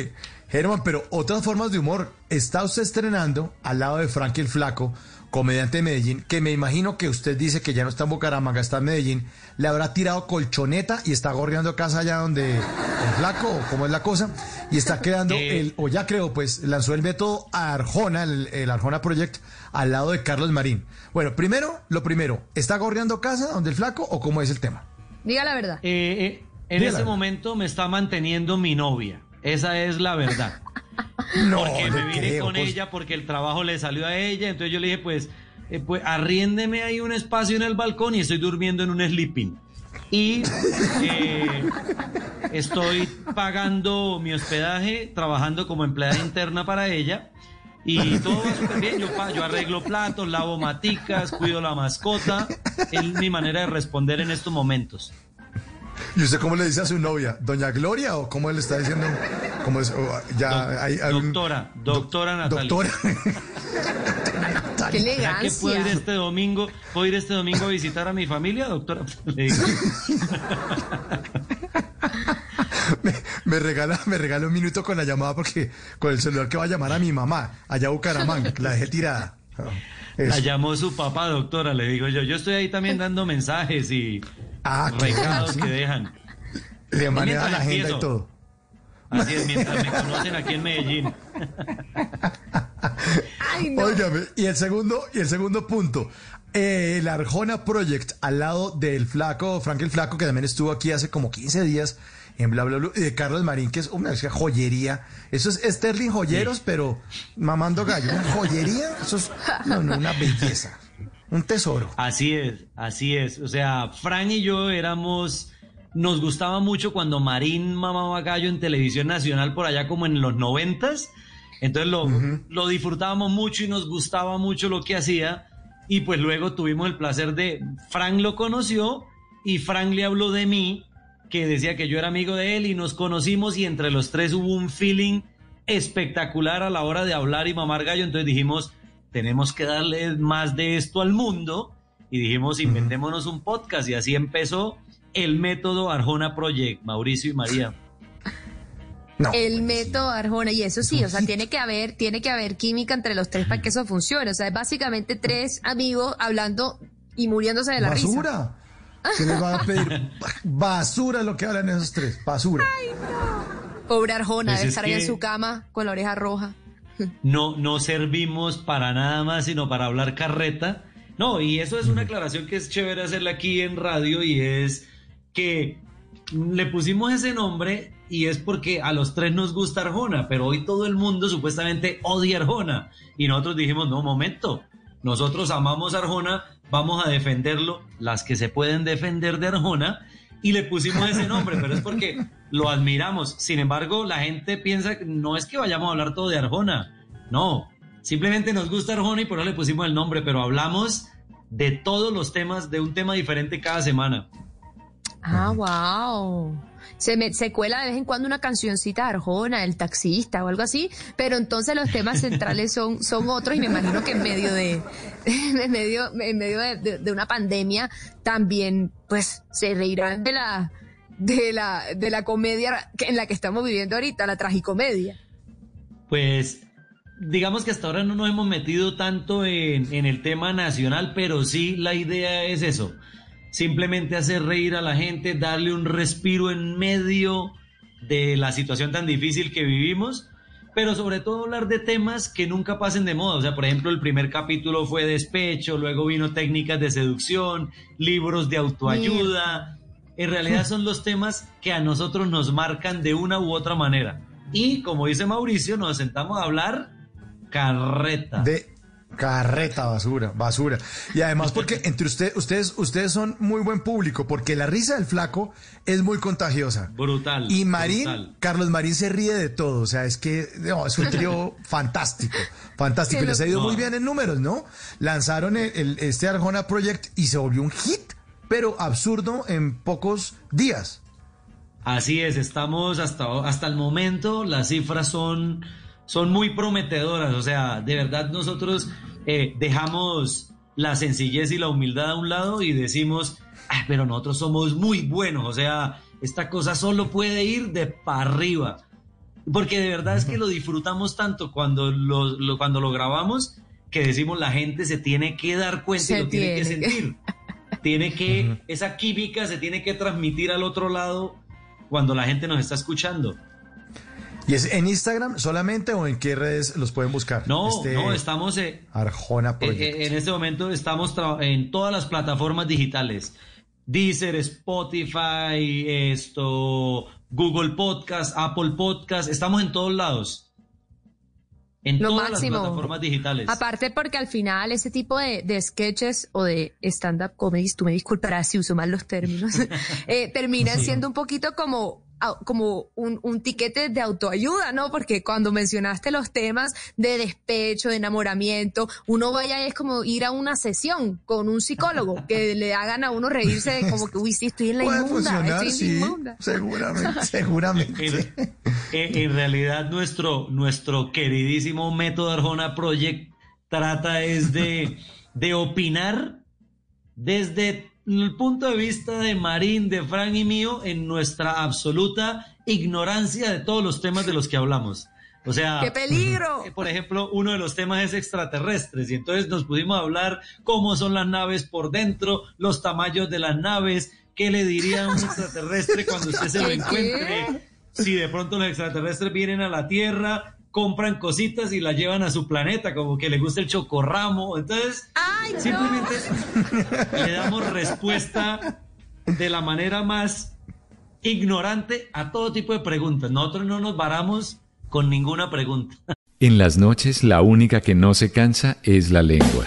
Eh, Germán, pero otras formas de humor. Está usted estrenando al lado de Frankie el Flaco, comediante de Medellín, que me imagino que usted dice que ya no está en Bucaramanga, está en Medellín, le habrá tirado colchoneta y está gorreando casa allá donde el Flaco, o cómo es la cosa, y está creando Eh. el, o ya creo, pues lanzó el método Arjona, el, el Arjona Project, al lado de Carlos Marín. Bueno, primero, lo primero, ¿está gorreando casa donde el Flaco o cómo es el tema? Diga la verdad. Eh, eh, en ese momento me está manteniendo mi novia. Esa es la verdad. No, porque me vine creo, con pues. ella, porque el trabajo le salió a ella. Entonces yo le dije, pues, eh, pues arriéndeme ahí un espacio en el balcón y estoy durmiendo en un sleeping. Y eh, estoy pagando mi hospedaje, trabajando como empleada interna para ella. Y todo va súper bien. Yo, yo arreglo platos, lavo maticas, cuido la mascota. Es mi manera de responder en estos momentos. ¿Y usted cómo le dice a su novia? ¿Doña Gloria o cómo le está diciendo? ¿Cómo es? O, ya Doc- hay- hay un- doctora, doctora Doc- Natalia. Doctora. Qué ¿Será que puedo ir elegancia. este domingo? ¿Puedo ir este domingo a visitar a mi familia, doctora? Le digo. me, me regala, me regala un minuto con la llamada porque con el celular que va a llamar a mi mamá, allá a Bucaramanga, la dejé tirada. La Eso. llamó su papá, doctora, le digo yo. Yo estoy ahí también dando mensajes y Ah, recados que dejan. Le maneja la agenda empiezo. y todo. Así es, mientras me conocen aquí en Medellín. Ay, no. Óigame, y el segundo, y el segundo punto. eh, el Arjona Project al lado del flaco, Frank el Flaco, que también estuvo aquí hace como 15 días en bla bla bla, y de Carlos Marín, que es una joyería. Eso es Sterling Joyeros, pero mamando gallo. Una joyería, eso es no, no, una belleza. Un tesoro. Así es, así es. O sea, Fran y yo éramos, nos gustaba mucho cuando Marín mamaba gallo en televisión nacional por allá como en los noventas. Entonces lo, lo disfrutábamos mucho y nos gustaba mucho lo que hacía. Y pues luego tuvimos el placer de, Fran lo conoció y Fran le habló de mí, que decía que yo era amigo de él y nos conocimos y entre los tres hubo un feeling espectacular a la hora de hablar y mamar gallo. Entonces dijimos, tenemos que darle más de esto al mundo y dijimos, inventémonos un podcast y así empezó el método Arjona Project, Mauricio y María. No. El método Arjona, y eso sí, o sea, tiene que haber, tiene que haber química entre los tres para que eso funcione. O sea, es básicamente tres amigos hablando y muriéndose de la risa. basura. ¿Qué les van a pedir? Basura lo que hablan esos tres. Basura. Pobre Arjona, Pues debe es estar ahí en su cama con la oreja roja. No, no servimos para nada más, sino para hablar carreta. No, y eso es una aclaración que es chévere hacerla aquí en radio y es que le pusimos ese nombre y es porque a los tres nos gusta Arjona, pero hoy todo el mundo supuestamente odia Arjona. Y nosotros dijimos, no, momento, nosotros amamos Arjona, vamos a defenderlo, las que se pueden defender de Arjona, y le pusimos ese nombre, pero es porque lo admiramos. Sin embargo, la gente piensa que no es que vayamos a hablar todo de Arjona, no, simplemente nos gusta Arjona y por eso le pusimos el nombre, pero hablamos de todos los temas, de un tema diferente cada semana. Ah, wow. Se, me, se cuela de vez en cuando una cancioncita de Arjona, el taxista o algo así, pero entonces los temas centrales son, son otros y me imagino que en medio de, en medio, en medio de, de- de una pandemia también pues se reirán de la, de la, de la comedia en la que estamos viviendo ahorita, la tragicomedia. Pues digamos que hasta ahora no nos hemos metido tanto en, en el tema nacional, pero sí la idea es eso, simplemente hacer reír a la gente, darle un respiro en medio de la situación tan difícil que vivimos, pero sobre todo hablar de temas que nunca pasen de moda. O sea, por ejemplo, el primer capítulo fue despecho, luego vino técnicas de seducción, libros de autoayuda. En realidad son los temas que a nosotros nos marcan de una u otra manera. Y como dice Mauricio, nos sentamos a hablar carreta. De carreta, basura, basura. Y además porque entre ustedes, ustedes, ustedes son muy buen público, porque la risa del flaco es muy contagiosa. Brutal. Y Marín, brutal. Carlos Marín se ríe de todo, o sea, es que no, es un trío fantástico, fantástico. Y les ha ido muy bien en números, ¿no? Lanzaron el, el- este Arjona Project y se volvió un hit, pero absurdo en pocos días. Así es, estamos hasta, hasta el momento, las cifras son, son muy prometedoras, o sea, de verdad nosotros eh, dejamos la sencillez y la humildad a un lado y decimos, "Ah, pero nosotros somos muy buenos, o sea, esta cosa solo puede ir de para arriba. porque de verdad es que lo disfrutamos tanto cuando lo, cuando lo grabamos que decimos la gente se tiene que dar cuenta y lo tiene, que sentir. tiene que, esa química se tiene que transmitir al otro lado cuando la gente nos está escuchando. ¿Y es en Instagram solamente o en qué redes los pueden buscar? No, este no, estamos eh, Arjona eh, eh, en este momento estamos en todas las plataformas digitales. Deezer, Spotify, esto, Google Podcast, Apple Podcast, estamos en todos lados. En todas las plataformas digitales. Aparte porque al final ese tipo de, sketches o de stand-up comedies, tú me disculparás si uso mal los términos, terminan siendo un poquito como como un, un tiquete de autoayuda, ¿no? Porque cuando mencionaste los temas de despecho, de enamoramiento, uno vaya es como ir a una sesión con un psicólogo que le hagan a uno reírse de como que, uy, sí, estoy en la inmunda, sí, Seguramente, seguramente. En, realidad nuestro, nuestro queridísimo método Arjona Project trata es de, de opinar desde el punto de vista de Marín, de Frank y mío, en nuestra absoluta ignorancia de todos los temas de los que hablamos. O sea, ¡qué peligro! Por ejemplo, uno de los temas es extraterrestres y entonces nos pudimos hablar cómo son las naves por dentro, los tamaños de las naves, qué le diría a un extraterrestre cuando usted se lo encuentre, si de pronto los extraterrestres vienen a la Tierra, compran cositas y las llevan a su planeta, como que le gusta el chocorramo. Entonces, simplemente le damos respuesta de la manera más ignorante a todo tipo de preguntas. Nosotros no nos varamos con ninguna pregunta. En las noches la única que no se cansa es la lengua.